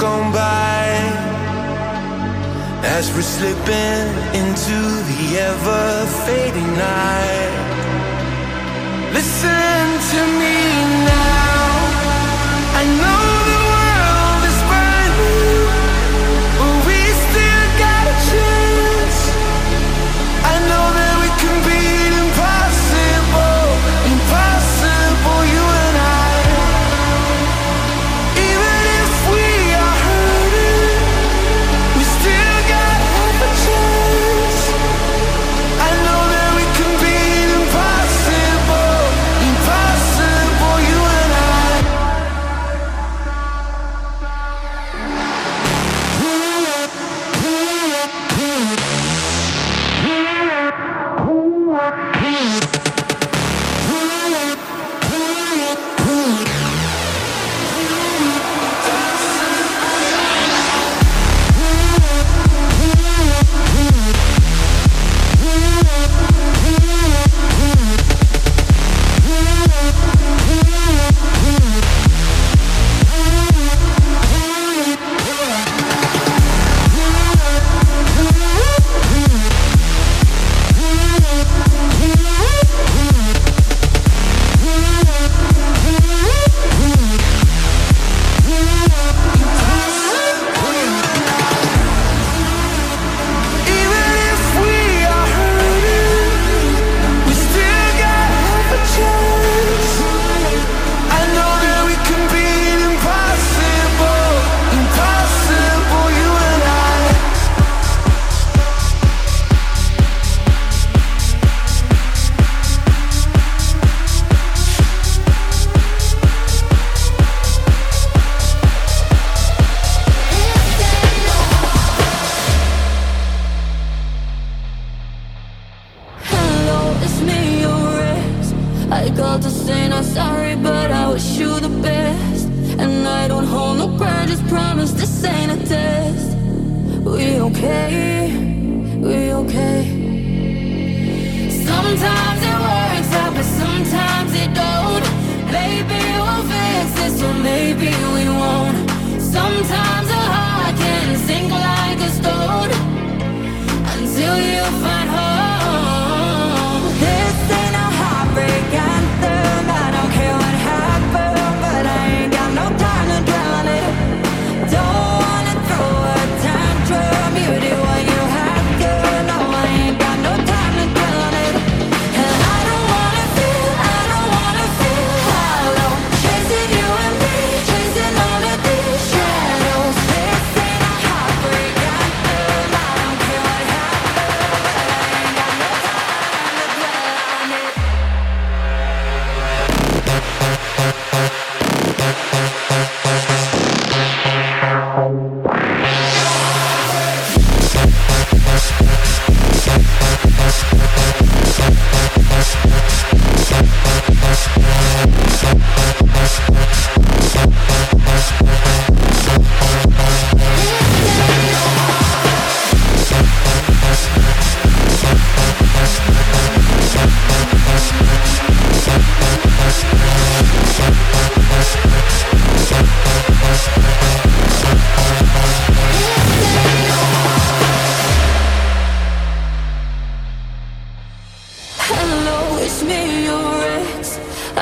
gone by. As we're slipping into the ever-fading night. Listen to me.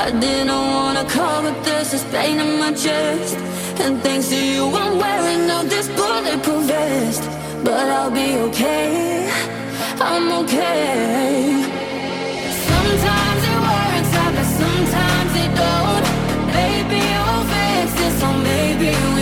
I didn't wanna come, but there's this pain in my chest. And thanks to you, I'm wearing all this bulletproof vest. But I'll be okay, I'm okay. Sometimes it works out, but sometimes it don't. Maybe you'll fix this, or maybe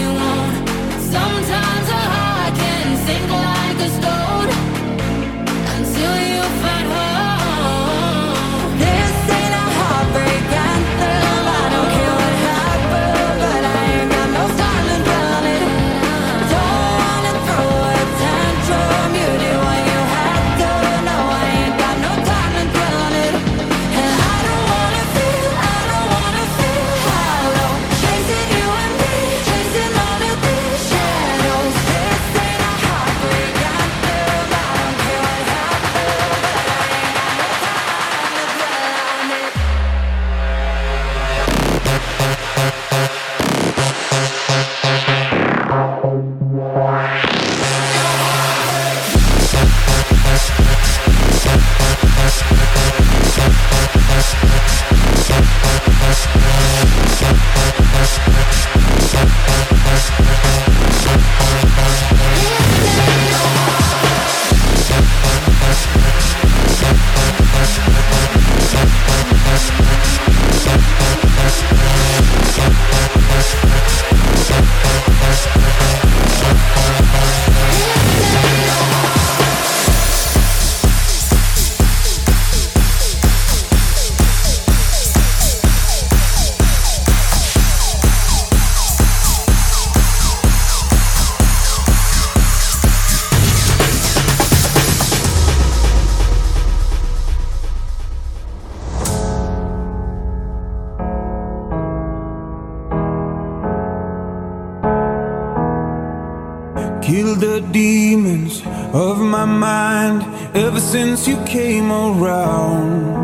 ever since you came around.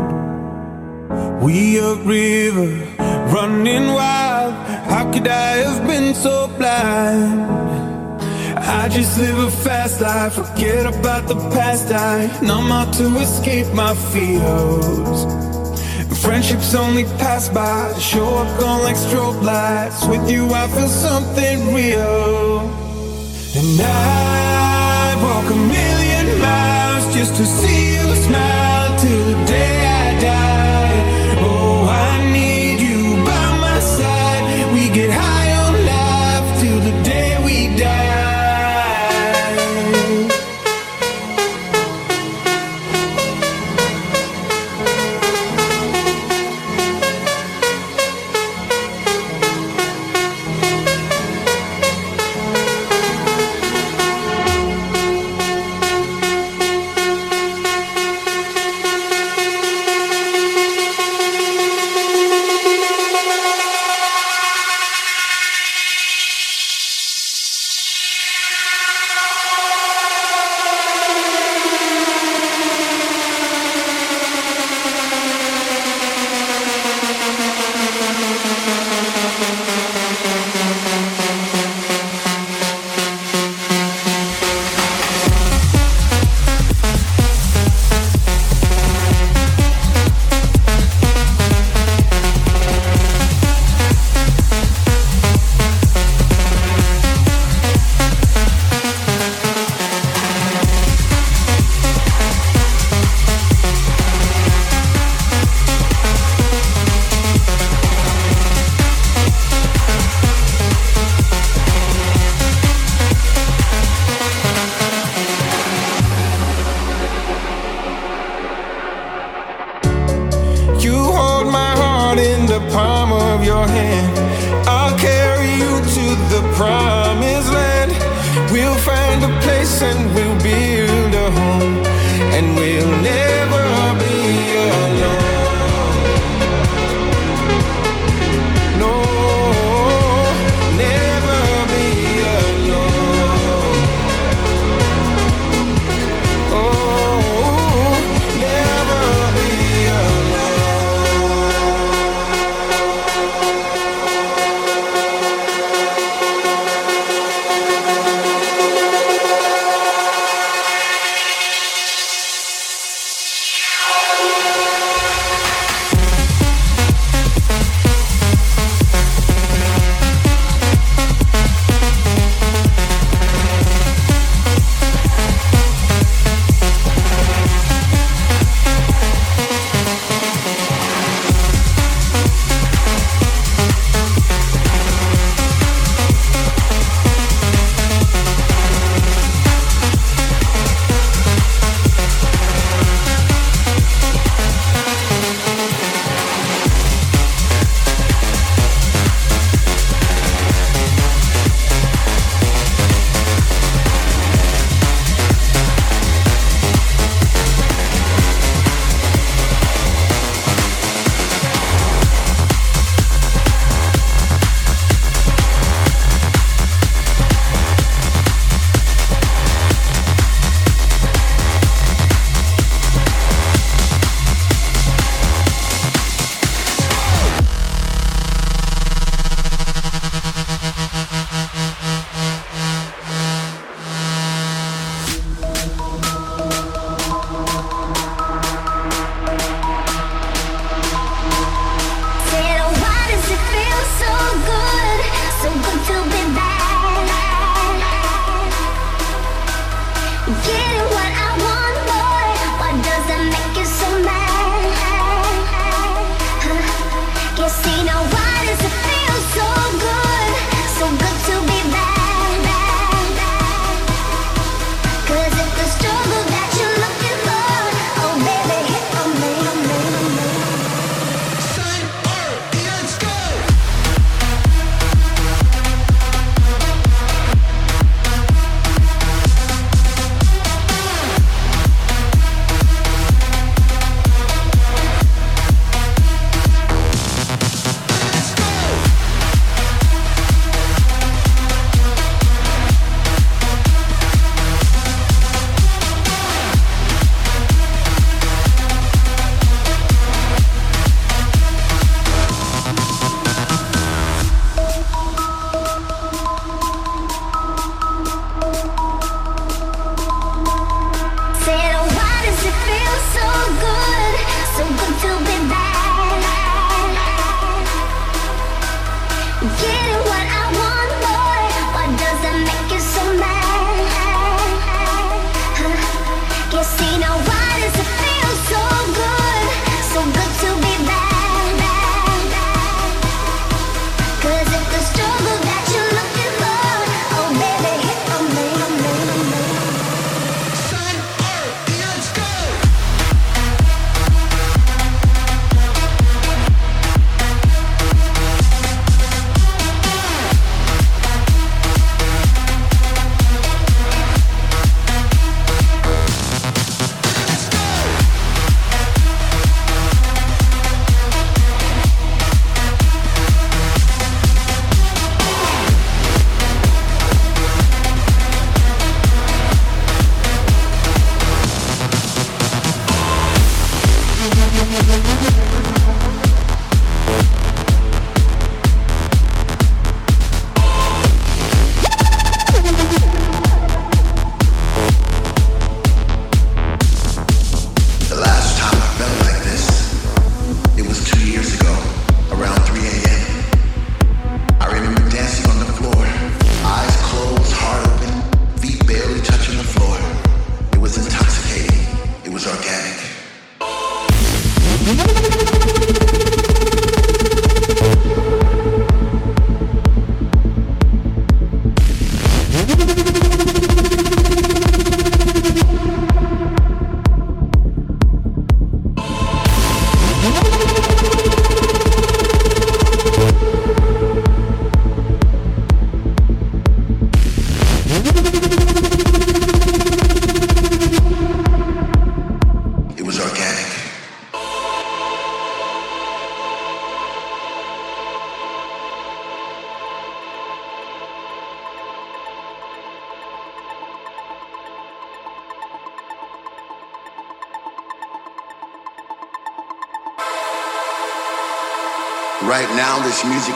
We a river running wild. How could I have been so blind? I just live a fast life, forget about the past. I numb out to escape my fears. Friendships only pass by, show up gone like strobe lights. With you, I feel something real. And I walk a million just to see you smile.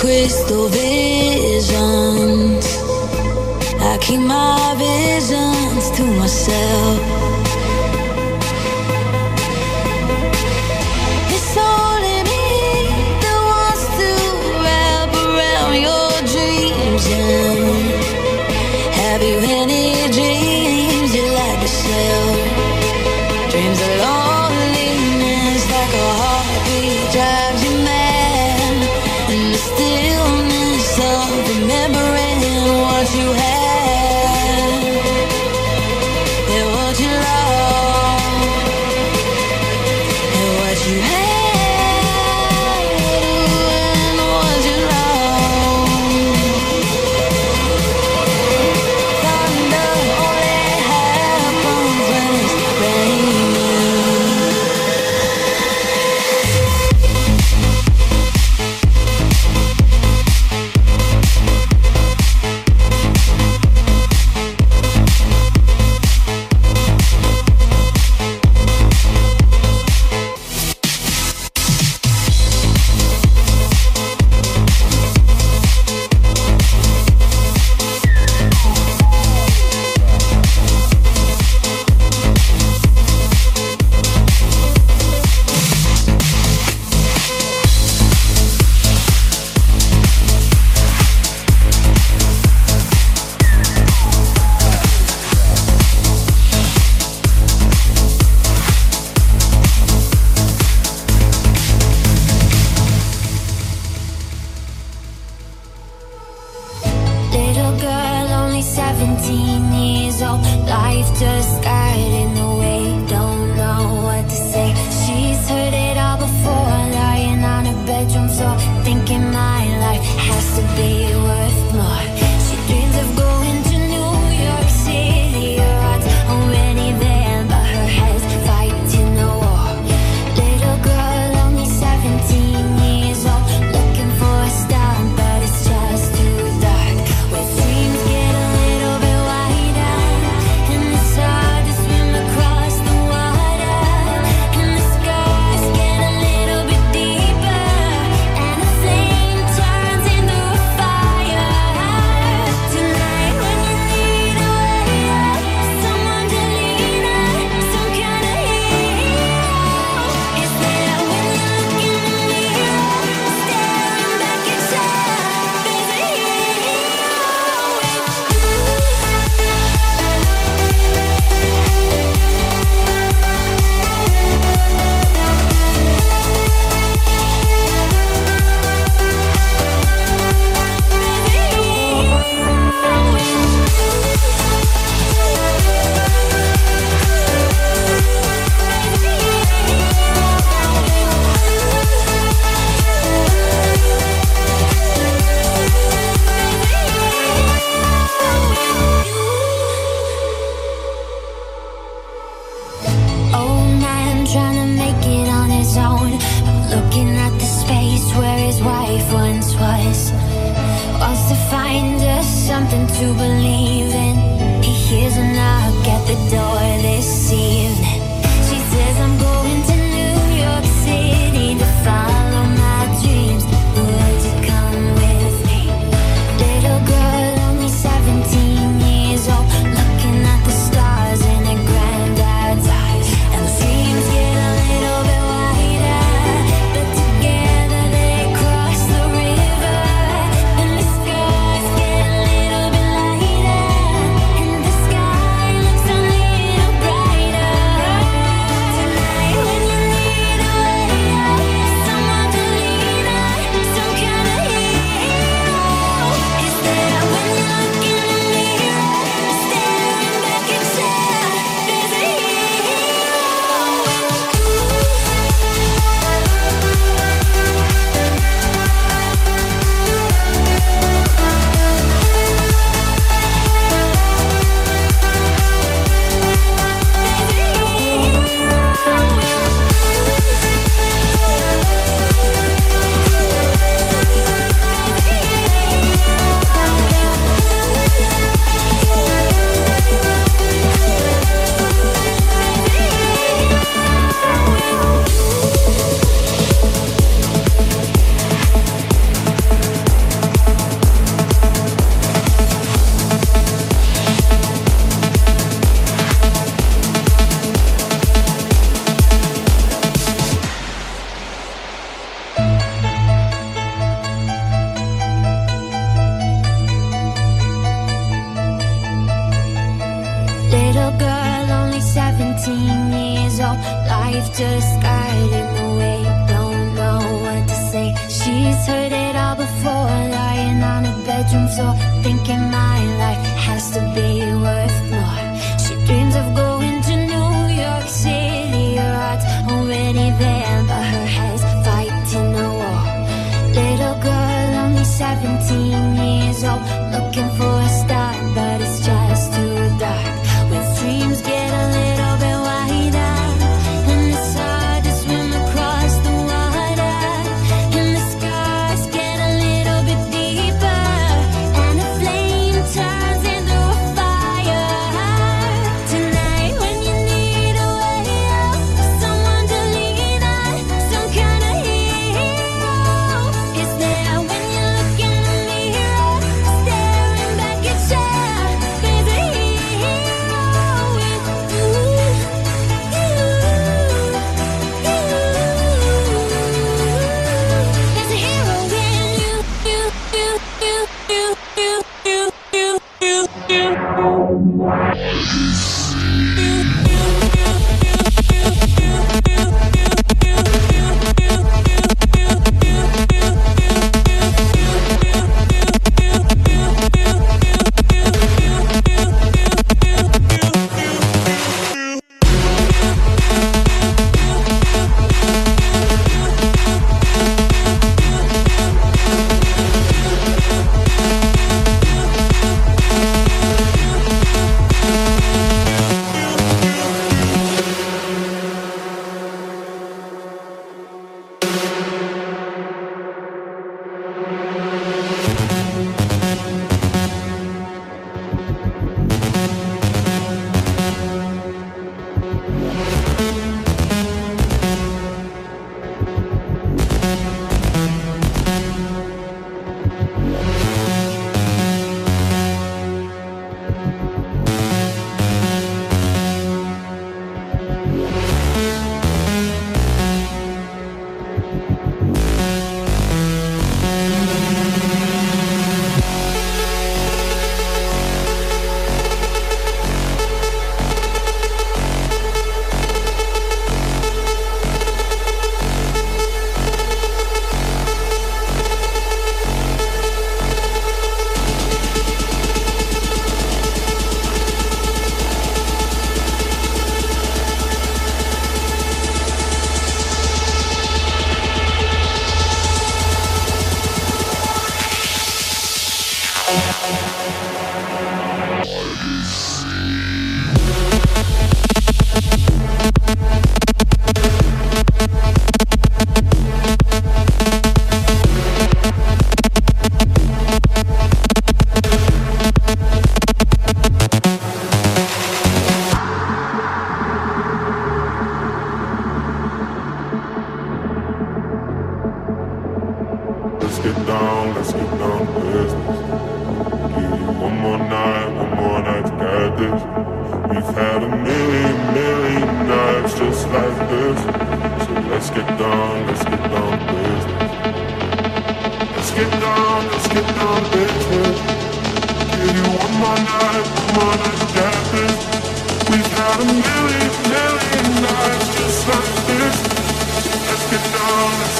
Crystal visions. I keep my visions to myself.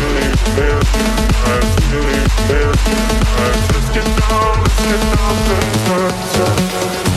Let's get down, let's get down, let's get down.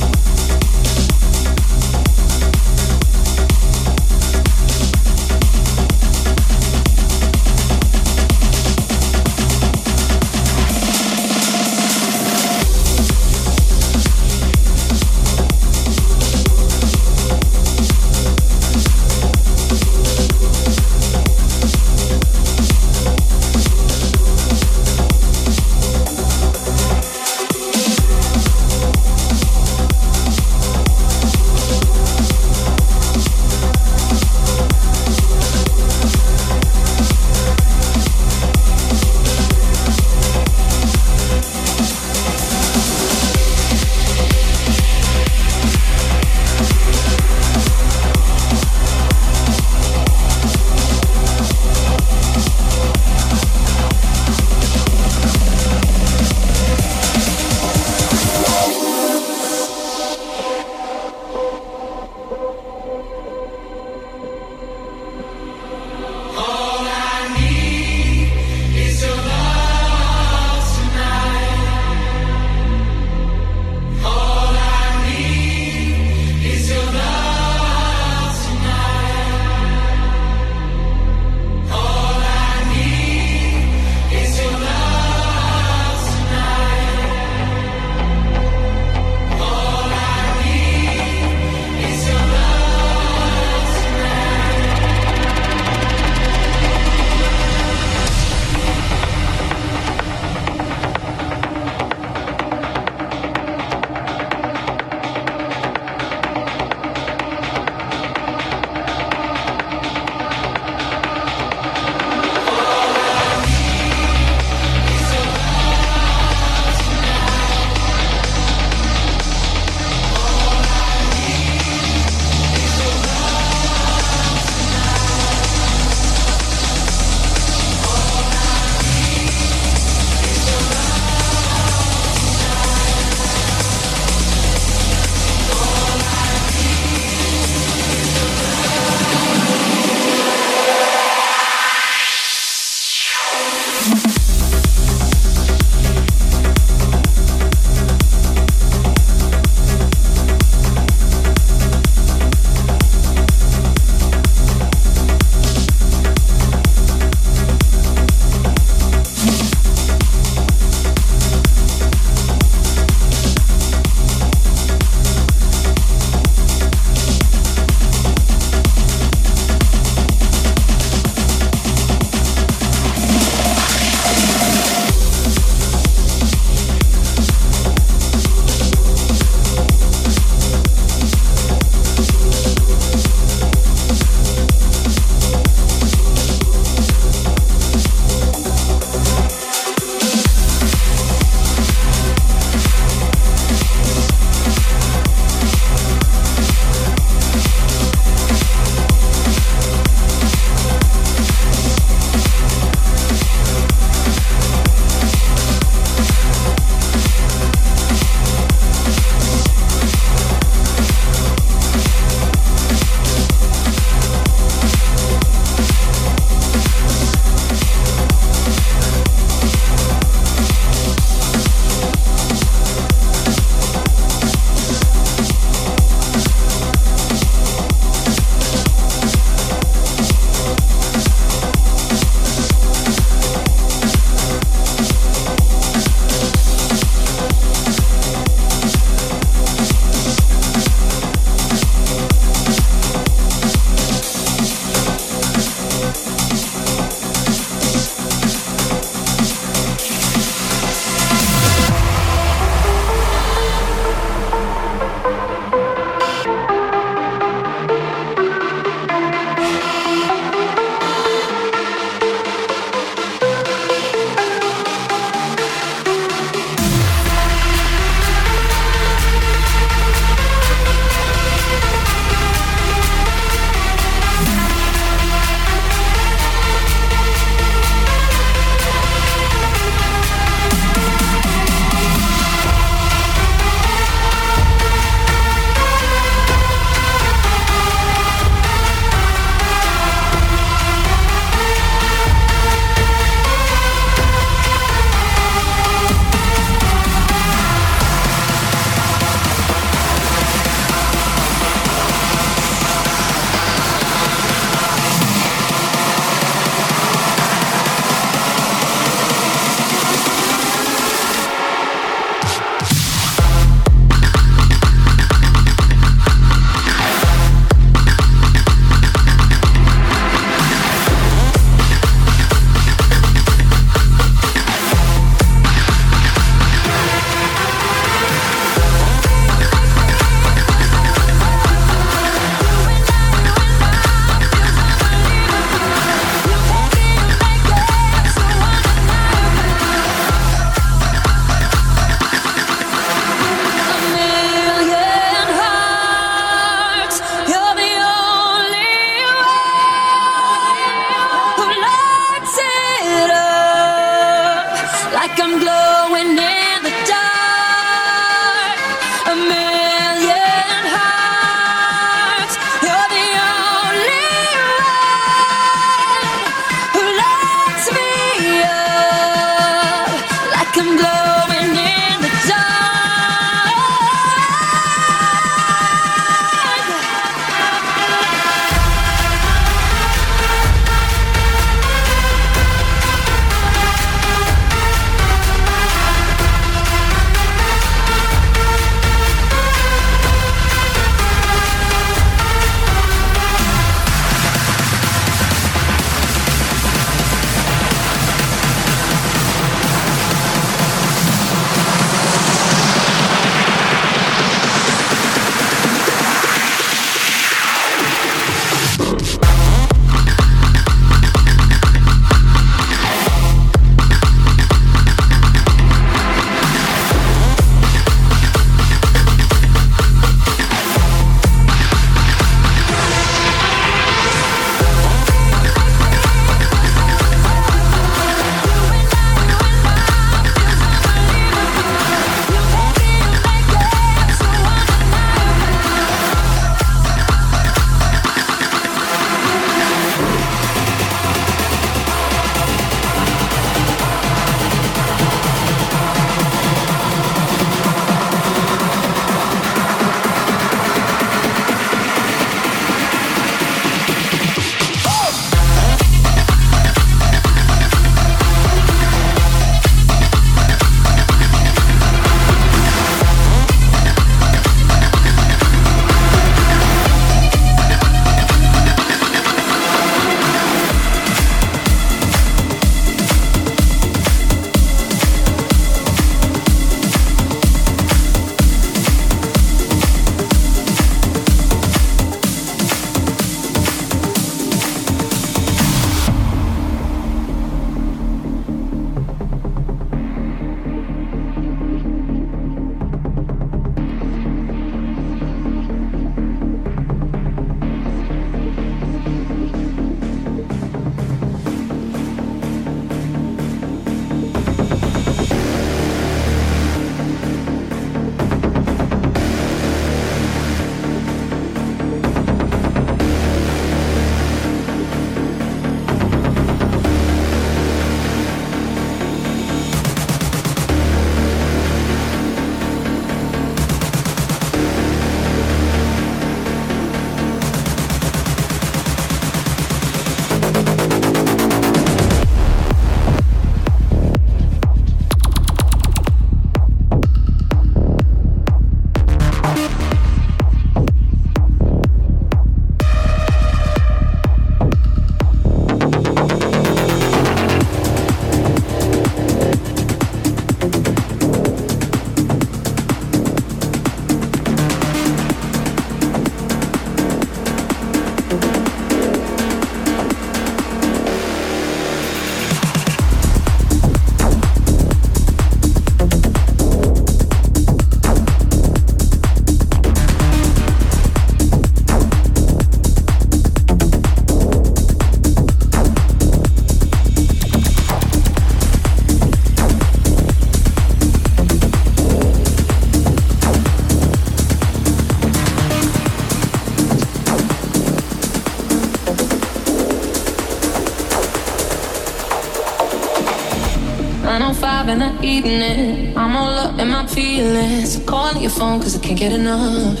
Phone cause I can't get enough.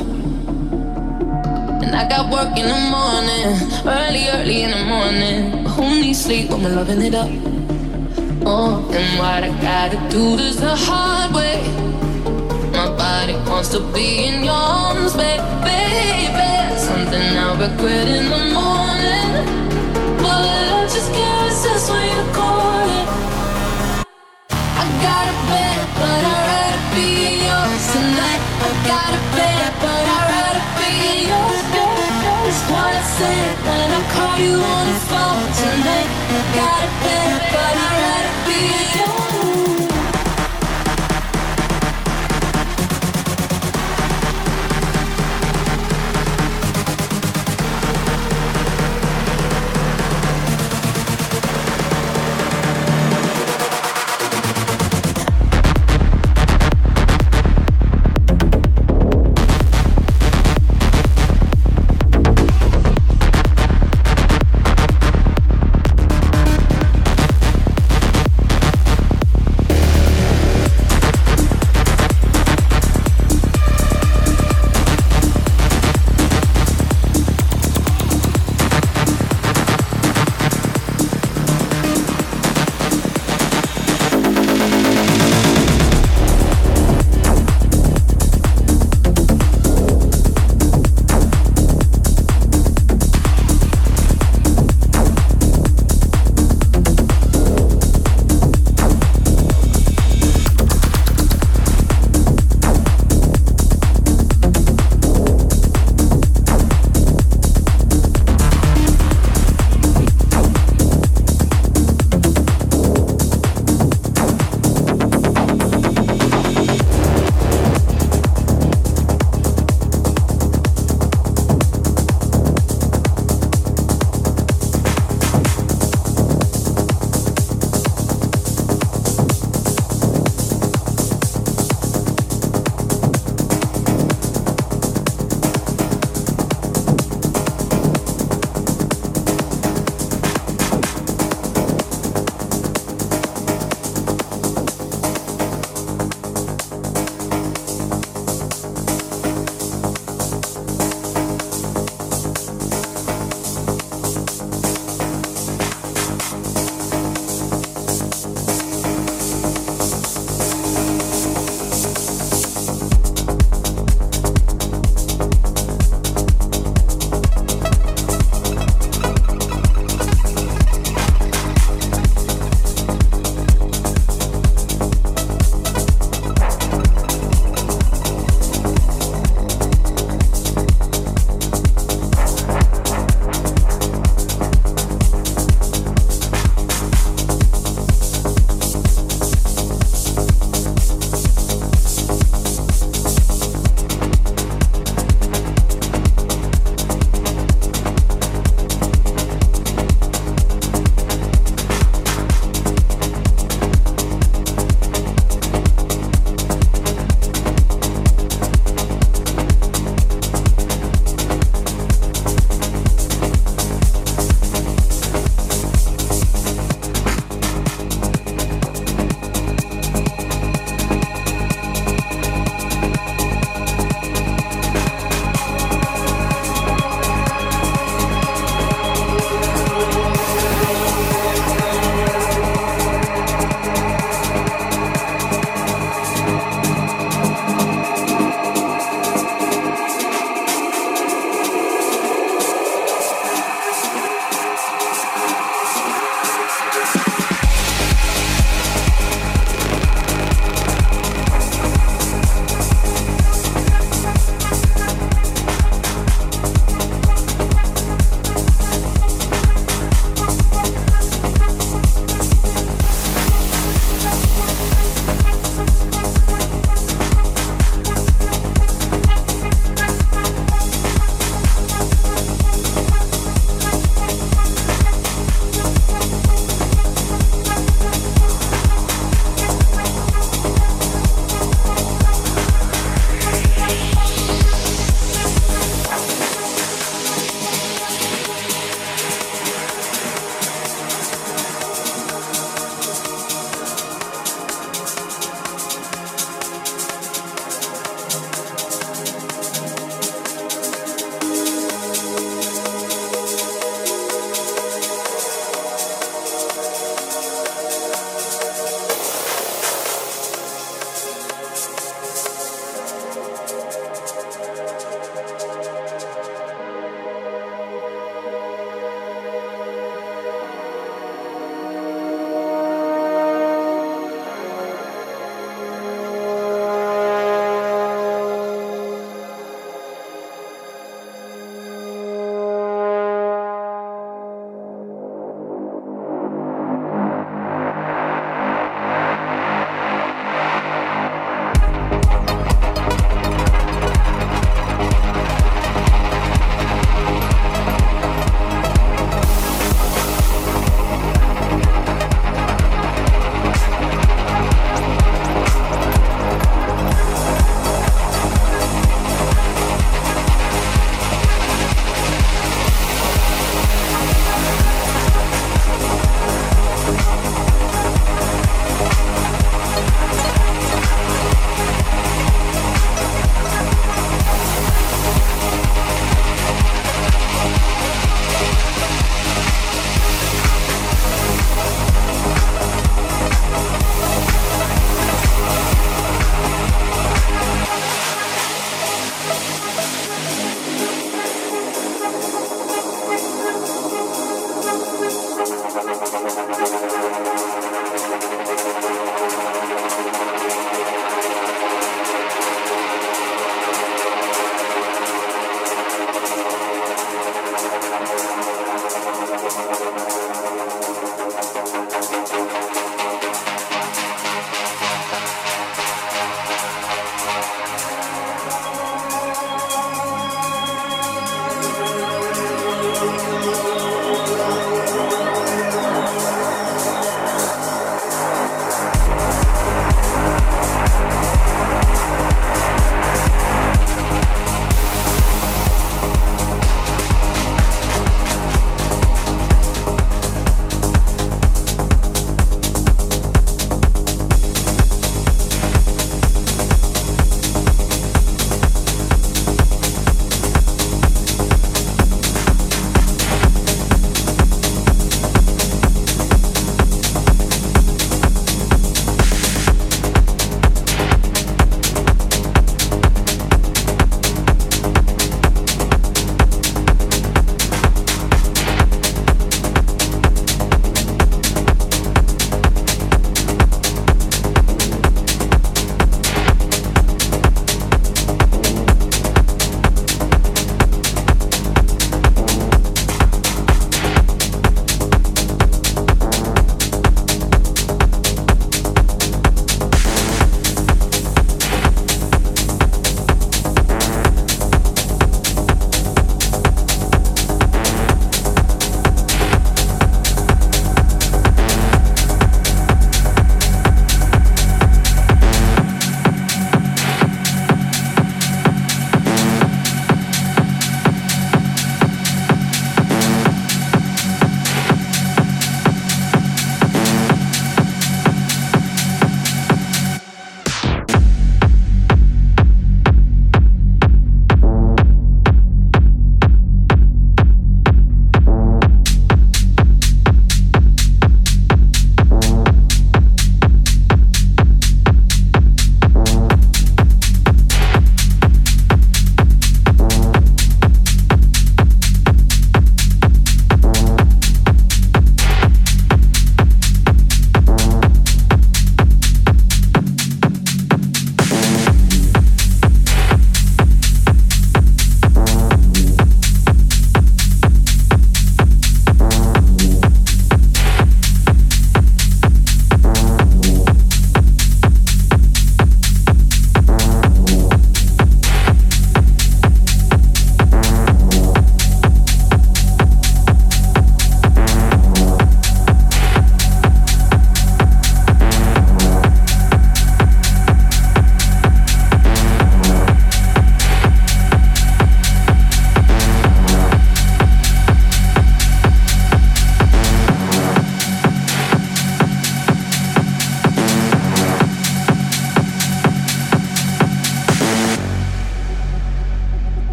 And I got work in the morning, early, early in the morning. Who needs sleep when we're loving it up? Oh, and what I gotta do this the hard way. My body wants to be in your arms, baby. Something I'll regret in the morning. But I just can't resist when you call it tonight. I got a bed, but I'd rather be yours. That's you on the phone tonight. Got a bed, but I'd rather be yours.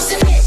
close.